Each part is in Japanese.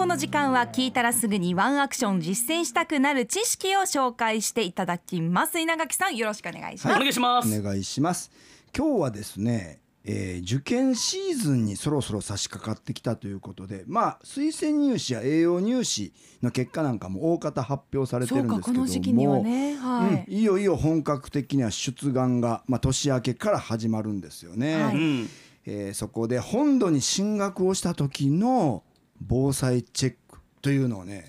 この時間は聞いたらすぐにワンアクション実践したくなる知識を紹介していただきます。稲垣さんよろしくお願いします、お願いします。お願いします。今日はですね、えー受験シーズンにそろそろ差し掛かってきたということでまあ推薦入試や栄養入試の結果なんかも大方発表されてるんですけどもこの時期にはねはい、うん、いよいよ本格的には出願が、まあ、年明けから始まるんですよね、はい。うんえーそこで本土に進学をした時の防災チェックというのをね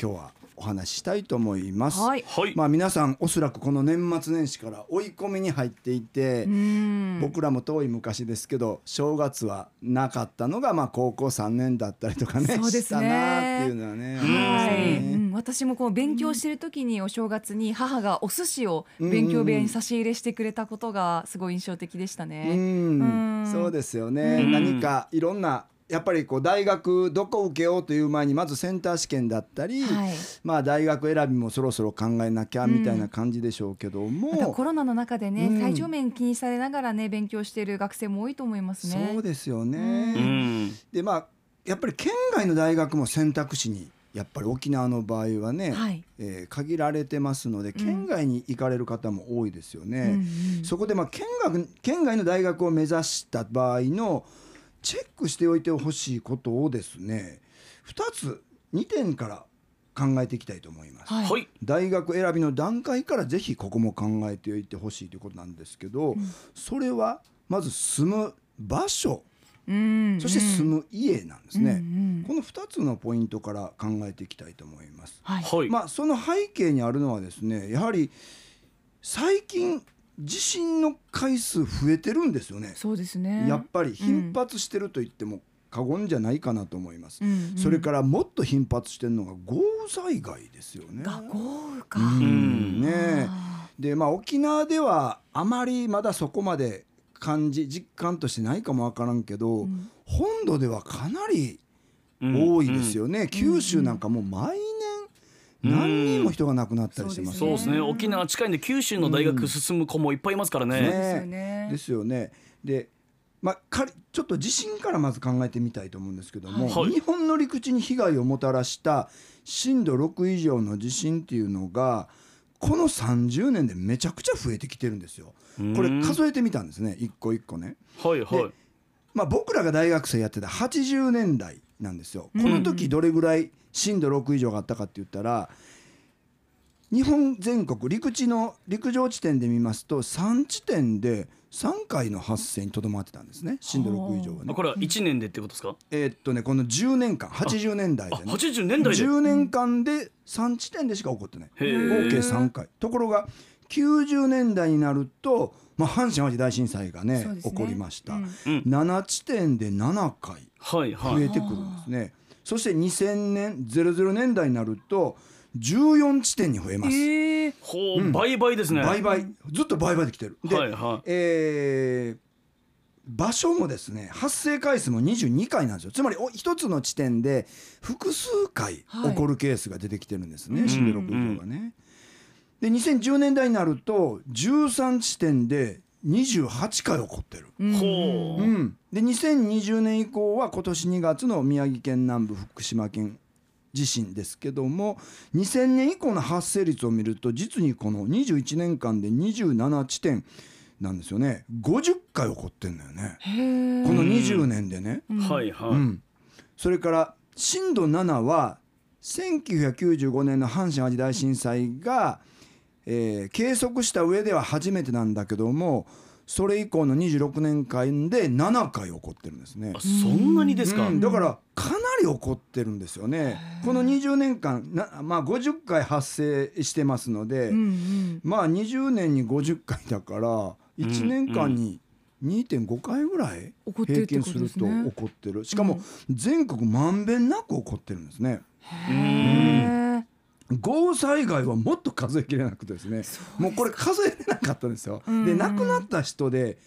今日はお話ししたいと思います。はい。はい。まあ、皆さんおそらくこの年末年始から追い込みに入っていて、うん。僕らも遠い昔ですけど正月はなかったのがまあ高校3年だったりとかねそうですね。したなっていうのはね。はい、うん、私もこう勉強してる時にお正月に母がお寿司を勉強部屋に差し入れしてくれたことがすごい印象的でしたうね。ん。うん。そうですよね、うん。何かいろんなやっぱりこう大学どこ受けようという前にまずセンター試験だったり、はい。まあ大学選びもそろそろ考えなきゃみたいな感じでしょうけども、またコロナの中でね、うん。体調面気にされながらね勉強している学生も多いと思いますね。そうですよね。うん。でまあやっぱり県外の大学も選択肢にやっぱり沖縄の場合はね、はい。えー限られてますので県外に行かれる方も多いですよね。うんうんそこでまあ県学県外の大学を目指した場合のチェックしておいてほしいことをですね2つ2点から考えていきたいと思います。はい。はい。大学選びの段階からぜひここも考えておいてほしいということなんですけど、それはまず住む場所。うん。そして住む家なんですね、うんうんこの2つのポイントから考えていきたいと思います。はい。はい。まあ、その背景にあるのはですねやはり最近地震の回数増えてるんですよね。そうですね。やっぱり頻発してると言っても過言じゃないかなと思います。うんうんそれからもっと頻発してるのが豪雨災害ですよね。が豪雨か。うんねでまあ沖縄ではあまりまだそこまで感じ実感としてないかもわからんけど、ん本土ではかなりうん多いですよね、九州なんかもう毎年何人も人が亡くなったりしてますそうですね。沖縄近いんで九州の大学進む子もいっぱいいますからね、そうですよね。ですよね。でまあ、仮ちょっと地震からまず考えてみたいと思うんですけども、はい。日本の陸地に被害をもたらした震度6以上の地震っていうのがこの30年でめちゃくちゃ増えてきてるんですよ。これ数えてみたんですね。一個一個ね。はいはい。まあ、僕らが大学生やってた80年代なんですよ。この時どれぐらい震度6以上があったかって言ったら日本全国陸地の陸上地点で見ますと3地点で3回の発生にとどまってたんですね震度6以上はね。あ。これは1年でってことですか？えーっとねこの10年間80年代あでね80年代で。10年間で3地点でしか起こってない。合計3回。ところが90年代になると、まあ、阪神・淡路大震災がねね。起こりました、うん。うん。7地点で7回はいはい。増えてくるんですね、そして2000年00年代になると14地点に増えます、ええほう倍々ですね。倍々。ずっと倍々できてる。で、はいはい。えー場所もですね発生回数も22回なんですよ。つまりお一つの地点で複数回はい。起こるケースが出てきてるんですね、うん。震度6以上がね。で2010年代になると13地点で28回起こってる。ほう。うん、で2020年以降は今年2月の宮城県南部福島県地震ですけども2000年以降の発生率を見ると実にこの21年間で27地点なんですよね。50回起こってんだよね。この20年でね、はいはい、うん、それから震度7は1995年の阪神・淡路大震災が、えー計測した上では初めてなんだけどもそれ以降の26年間で7回起こってるんですね。あ。そんなにですか、うんだからかなり起こってるんですよね。この20年間な、まあ、50回発生してますので、うんうん。まあ20年に50回だから1年間に2.5回ぐらい平均すすると起ねこってる。しかも全国まんべんなく起こってるんですね。豪雨災害はもっと数えきれなくてですねもうこれ数えれなかったんですよ。で亡くなった人で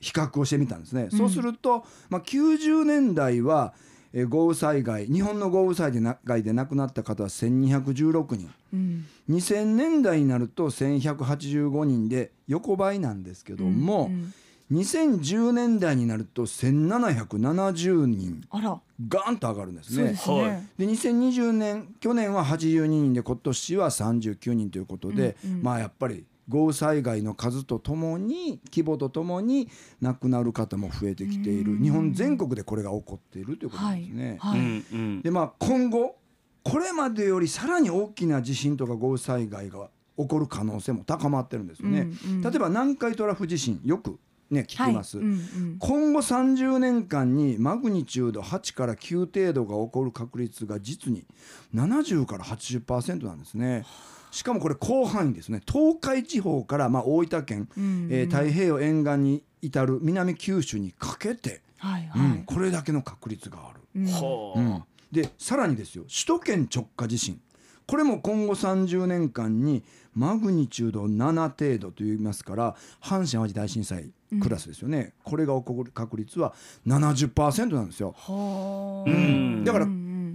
比較をしてみたんですね。そうすると、まあ、90年代はえー豪雨災害日本の豪雨災害で亡くなった方は1216人。うん。2000年代になると1185人で横ばいなんですけども、うん2010年代になると1770人あら。ガーンと上がるんですね。そうで。すね、はい。で2020年去年は82人で今年は39人ということで、うんうん。まあやっぱり豪雨災害の数とともに規模とともに亡くなる方も増えてきている。うん。日本全国でこれが起こっているということなんですね。はい。うんうん。でまあ今後これまでよりさらに大きな地震とか豪雨災害が起こる可能性も高まってるんですよね。うんうん。例えば南海トラフ地震よくね聞きます。はい。うんうん。今後30年間にマグニチュード8から9程度が起こる確率が実に70から80%なんですね。しかもこれ広範囲ですね。東海地方からまあ大分県、うんうん。えー太平洋沿岸に至る南九州にかけて、はいはい、うん、これだけの確率がある。うん。はあうん、でさらにですよ。首都圏直下地震。これも今後30年間にマグニチュード7程度と言いますから阪神・淡路大震災クラスですよね、これが起こる確率は70%なんですよ。はあ。うん。だから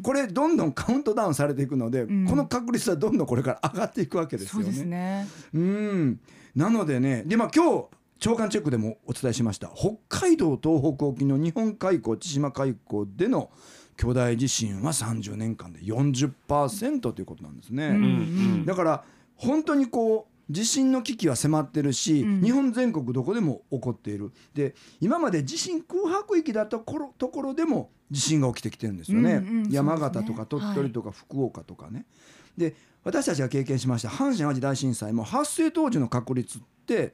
これどんどん カウントダウンされていくので、ん。この確率はどんどんこれから上がっていくわけですよね。そうですね。うん。なのでねでまあ今日長官チェックでもお伝えしました。北海道東北沖の日本海溝千島海溝での巨大地震は30年間で40%ということなんですね。うんうん。だから本当にこう地震の危機は迫ってるし、うん。日本全国どこでも起こっている。で今まで地震空白域だったところところでも地震が起きてきてるんですよね、うんうん山形とか鳥取とか福岡とかね。で私たちが経験しました阪神・淡路大震災も発生当時の確率って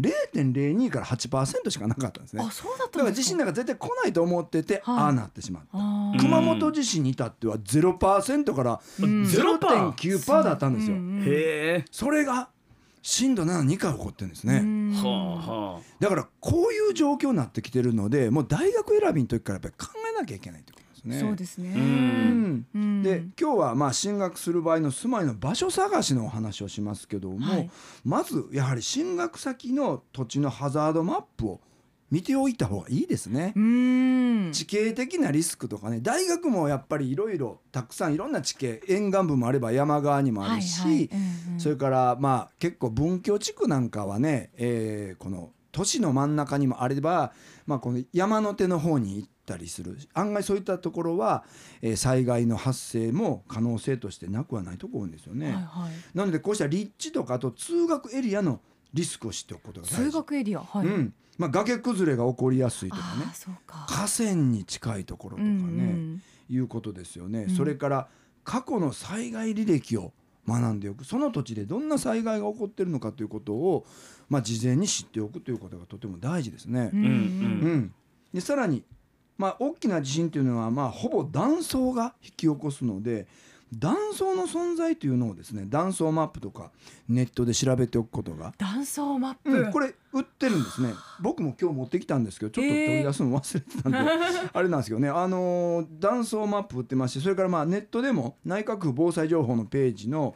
0.02から8%しかなかったんですね。あそうだっだからたんですか。地震なんか絶対来ないと思ってて、はい。ああなってしまった。熊本地震に至っては0%からうん。ゼロパー0.9%だったんですよ。うんうんへえ。それが震度72回起こってるんですね、うん。はあはだからこういう状況になってきてるのでもう大学選びの時からやっぱり考えなきゃいけないってことね。そうですね。で今日はまあ進学する場合の住まいの場所探しのお話をしますけども、はい。まずやはり進学先の土地のハザードマップを見ておいた方がいいですね。うん。地形的なリスクとかね大学もやっぱりいろいろたくさんいろんな地形沿岸部もあれば山側にもあるし、はいはい。うんうん。それからまあ結構文教地区なんかはね、えーこの都市の真ん中にもあれば、まあ、この山の手の方に行ったりする。案外そういったところは、えー災害の発生も可能性としてなくはないところですよね。はいはい。なのでこうした立地とかあと通学エリアのリスクを知っておくことが大事。通学エリア？はい、うん。まあ、崖崩れが起こりやすいとかね。ああそうか。河川に近いところとかね、うん。いうことですよね、うん。それから過去の災害履歴を学んでおく。その土地でどんな災害が起こってるのかということを、まあ、事前に知っておくということがとても大事ですね。うんうん。うん。でさらに、まあ、大きな地震というのは、まあ、ほぼ断層が引き起こすので断層の存在というのをですね断層マップとかネットで調べておくことが断層マップ、うん、これ売ってるんですね。僕も今日持ってきたんですけどちょっと取り出すの忘れてたんで、あれなんですけどね。あのー断層マップ売ってましてそれからまあネットでも内閣府防災情報のページの、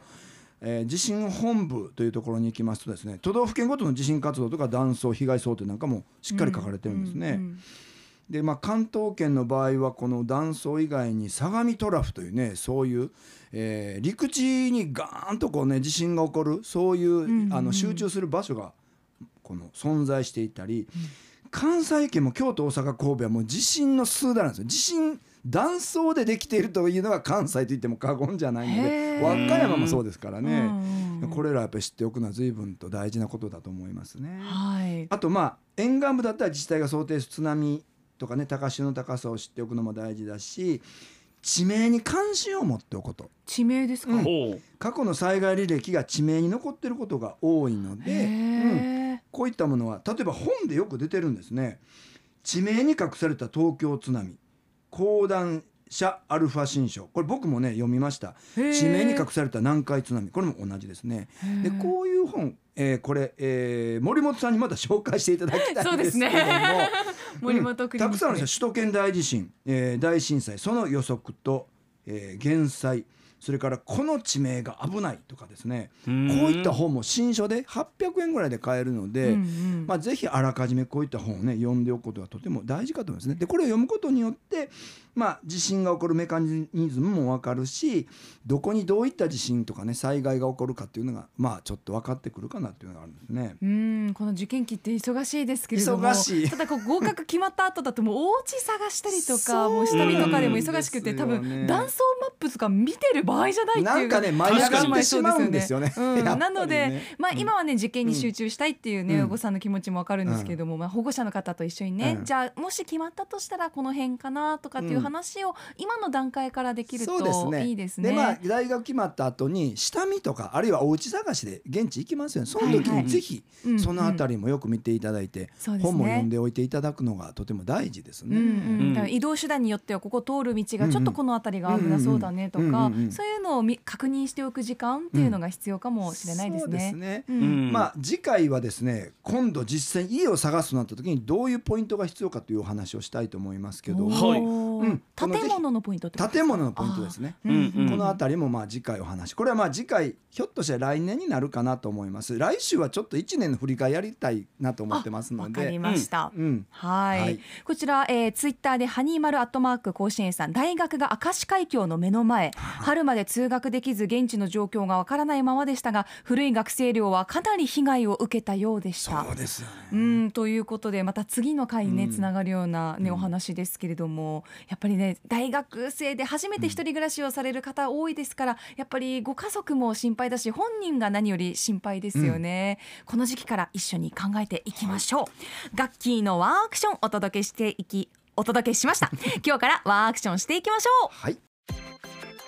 えー地震本部というところに行きますとですね都道府県ごとの地震活動とか断層被害想定なんかもしっかり書かれてるんですね。ううんでまあ、関東圏の場合はこの断層以外に相模トラフというねそういう、えー陸地にガーンとこうね地震が起こるそういう、んうんあの集中する場所がこの存在していたり、関西圏も京都大阪神戸はもう地震の数段なんですよ。地震断層でできているというのが関西といっても過言じゃないので和歌山もそうですからね、うんうんこれらやっぱり知っておくのは随分と大事なことだと思いますね。はい。あとまあ沿岸部だったら自治体が想定する津波とかね高潮の高さを知っておくのも大事だし地名に関心を持っておくこと。地名ですか、うん。過去の災害履歴が地名に残っていることが多いのへで、うん。え、こういったものは例えば本でよく出てるんですね。地名に隠された東京津波。講談社アルファ新書。これ僕もね読みました。地名に隠された南海津波。これも同じですね。でこういう本、えーこれ、えー森本さんにまた紹介していただきたいんですけれども、森本クリニックたくさんあるんですよ。首都圏大地震、えー大震災その予測と、えー減災それからこの地名が危ないとかですねこううんいった本も新書で800円ぐらいで買えるので、まあ、ぜひあらかじめこういった本をね読んでおくことがとても大事かと思いますね。でこれを読むことによって、まあ、地震が起こるメカニズムも分かるしどこにどういった地震とかね災害が起こるかっていうのがまあちょっと分かってくるかなっていうのがあるんですね。うん。この受験期って忙しいですけれども忙しい。ただこう合格決まった後だともうお家探したりとかもう下見とかでも忙しくてね分断層マップとか見てる場合じゃないっていうなんかね舞い上がってしまうんですよ ね。うん。なので、まあ、今はね受験に集中したいっていうね、うん。お子さんの気持ちもわかるんですけれども、まあ、保護者の方と一緒にね、うん。じゃあもし決まったとしたらこの辺かなとかっていう話を今の段階からできるとね。いいですね。でまあ大学決まった後に下見とかあるいはお家探しで現地行きますよね。その時にぜひうんそのあたりもよく見ていただいて、本も読んでおいていただくのがとても大事ですね。移動手段によってはここ通る道がちょっとこの辺りが危なそうだねとかそういうのをみ確認しておく時間っていうのが必要かもしれないですそうですね。まあ次回はですね今度実際に家を探すとなった時にどういうポイントが必要かというお話をしたいと思いますけど。おはい。ーうん。建物のポイント建物のポイントですね。あーうん。うん。この辺りもまあ次回お話。これはまあ次回ひょっとしたら来年になるかなと思います。来週はちょっと1年の振り返りやりたいなと思ってますのわかりでました。うん。はい。はい。こちら、えー、ツイッターでハニーマルアットマーク甲子園さん。大学が明石海峡の目の前。春まで通学できず現地の状況がわからないままでしたが古い学生寮はかなり被害を受けたようでした。そうですよね。うんということでまた次の回にねうん。つながるような、ねうん。お話ですけれどもやっぱりね大学生で初めて一人暮らしをされる方多いですから、やっぱりご家族も心配だし本人が何より心配ですよね、この時期から一緒に考えていきましょう、ガッキーのワンアクションお届けしていきお届けしました。今日からワンアクションしていきましょう。はい